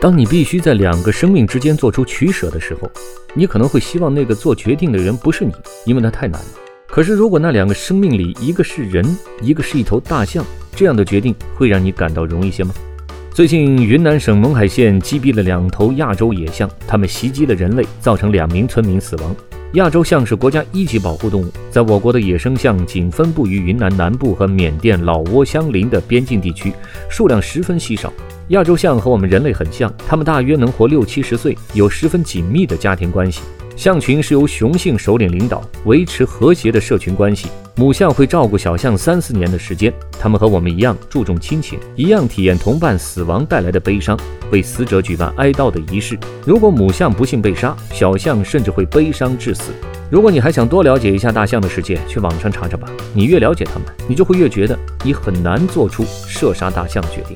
当你必须在两个生命之间做出取舍的时候，你可能会希望那个做决定的人不是你，因为那太难了。可是，如果那两个生命里一个是人，一个是一头大象，这样的决定会让你感到容易些吗？最近，云南省勐海县击毙了两头亚洲野象，它们袭击了人类，造成两名村民死亡。亚洲象是国家一级保护动物，在我国的野生象仅分布于云南南部和缅甸老挝相邻的边境地区，数量十分稀少。亚洲象和我们人类很像，它们大约能活六七十岁，有十分紧密的家庭关系。象群是由雄性首领领导，维持和谐的社群关系。母象会照顾小象三四年的时间。它们和我们一样注重亲情，一样体验同伴死亡带来的悲伤，为死者举办哀悼的仪式。如果母象不幸被杀，小象甚至会悲伤致死。如果你还想多了解一下大象的世界，去网上查查吧。你越了解它们，你就会越觉得你很难做出射杀大象的决定。